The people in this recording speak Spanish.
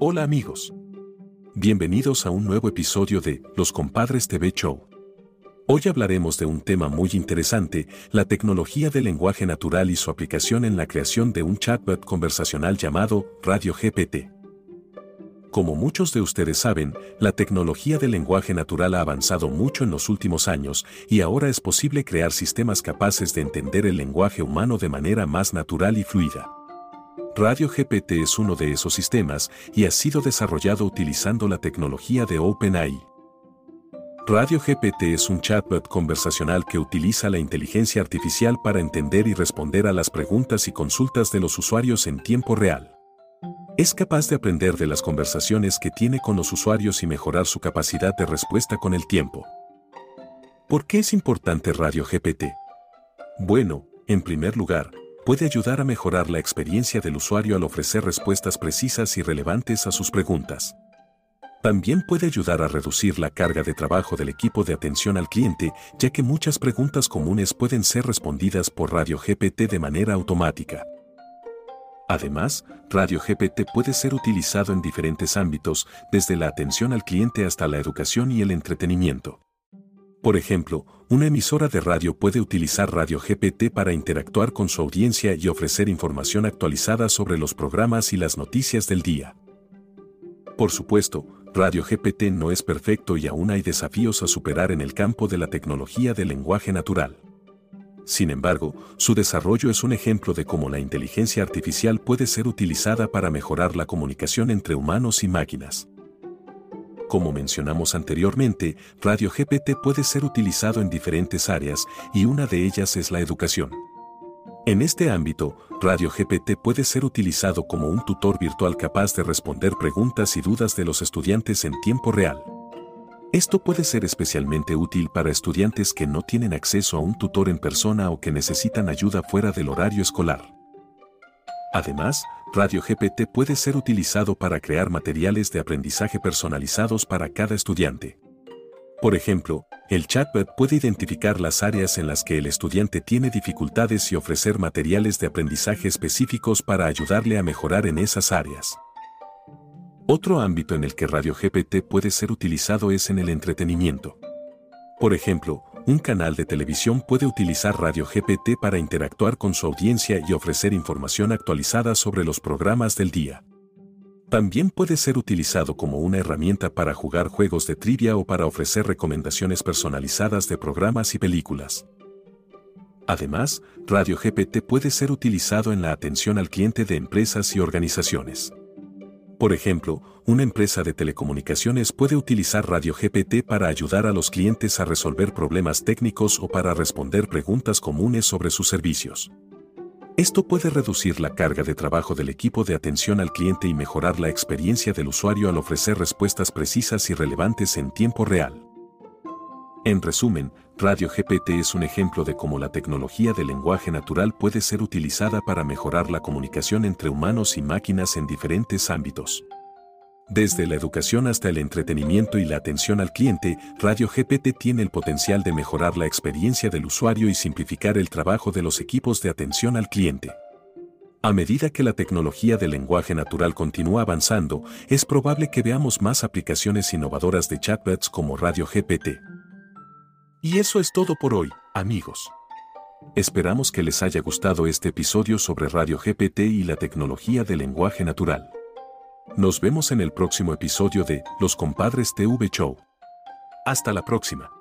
Hola amigos. Bienvenidos a un nuevo episodio de Los Compadres TV Show. Hoy hablaremos de un tema muy interesante, la tecnología del lenguaje natural y su aplicación en la creación de un chatbot conversacional llamado Radio GPT. Como muchos de ustedes saben, la tecnología del lenguaje natural ha avanzado mucho en los últimos años y ahora es posible crear sistemas capaces de entender el lenguaje humano de manera más natural y fluida. Radio GPT es uno de esos sistemas y ha sido desarrollado utilizando la tecnología de OpenAI. Radio GPT es un chatbot conversacional que utiliza la inteligencia artificial para entender y responder a las preguntas y consultas de los usuarios en tiempo real. Es capaz de aprender de las conversaciones que tiene con los usuarios y mejorar su capacidad de respuesta con el tiempo. ¿Por qué es importante Radio GPT? Bueno, en primer lugar, puede ayudar a mejorar la experiencia del usuario al ofrecer respuestas precisas y relevantes a sus preguntas. También puede ayudar a reducir la carga de trabajo del equipo de atención al cliente, ya que muchas preguntas comunes pueden ser respondidas por Radio GPT de manera automática. Además, Radio GPT puede ser utilizado en diferentes ámbitos, desde la atención al cliente hasta la educación y el entretenimiento. Por ejemplo, una emisora de radio puede utilizar Radio GPT para interactuar con su audiencia y ofrecer información actualizada sobre los programas y las noticias del día. Por supuesto, Radio GPT no es perfecto y aún hay desafíos a superar en el campo de la tecnología del lenguaje natural. Sin embargo, su desarrollo es un ejemplo de cómo la inteligencia artificial puede ser utilizada para mejorar la comunicación entre humanos y máquinas. Como mencionamos anteriormente, Radio GPT puede ser utilizado en diferentes áreas y una de ellas es la educación. En este ámbito, Radio GPT puede ser utilizado como un tutor virtual capaz de responder preguntas y dudas de los estudiantes en tiempo real. Esto puede ser especialmente útil para estudiantes que no tienen acceso a un tutor en persona o que necesitan ayuda fuera del horario escolar. Además, Radio GPT puede ser utilizado para crear materiales de aprendizaje personalizados para cada estudiante. Por ejemplo, el chatbot puede identificar las áreas en las que el estudiante tiene dificultades y ofrecer materiales de aprendizaje específicos para ayudarle a mejorar en esas áreas. Otro ámbito en el que Radio GPT puede ser utilizado es en el entretenimiento. Por ejemplo, un canal de televisión puede utilizar Radio GPT para interactuar con su audiencia y ofrecer información actualizada sobre los programas del día. También puede ser utilizado como una herramienta para jugar juegos de trivia o para ofrecer recomendaciones personalizadas de programas y películas. Además, Radio GPT puede ser utilizado en la atención al cliente de empresas y organizaciones. Por ejemplo, una empresa de telecomunicaciones puede utilizar Radio GPT para ayudar a los clientes a resolver problemas técnicos o para responder preguntas comunes sobre sus servicios. Esto puede reducir la carga de trabajo del equipo de atención al cliente y mejorar la experiencia del usuario al ofrecer respuestas precisas y relevantes en tiempo real. En resumen, Radio GPT es un ejemplo de cómo la tecnología del lenguaje natural puede ser utilizada para mejorar la comunicación entre humanos y máquinas en diferentes ámbitos. Desde la educación hasta el entretenimiento y la atención al cliente, Radio GPT tiene el potencial de mejorar la experiencia del usuario y simplificar el trabajo de los equipos de atención al cliente. A medida que la tecnología del lenguaje natural continúa avanzando, es probable que veamos más aplicaciones innovadoras de chatbots como Radio GPT. Y eso es todo por hoy, amigos. Esperamos que les haya gustado este episodio sobre Radio GPT y la tecnología del lenguaje natural. Nos vemos en el próximo episodio de Los Compadres TV Show. Hasta la próxima.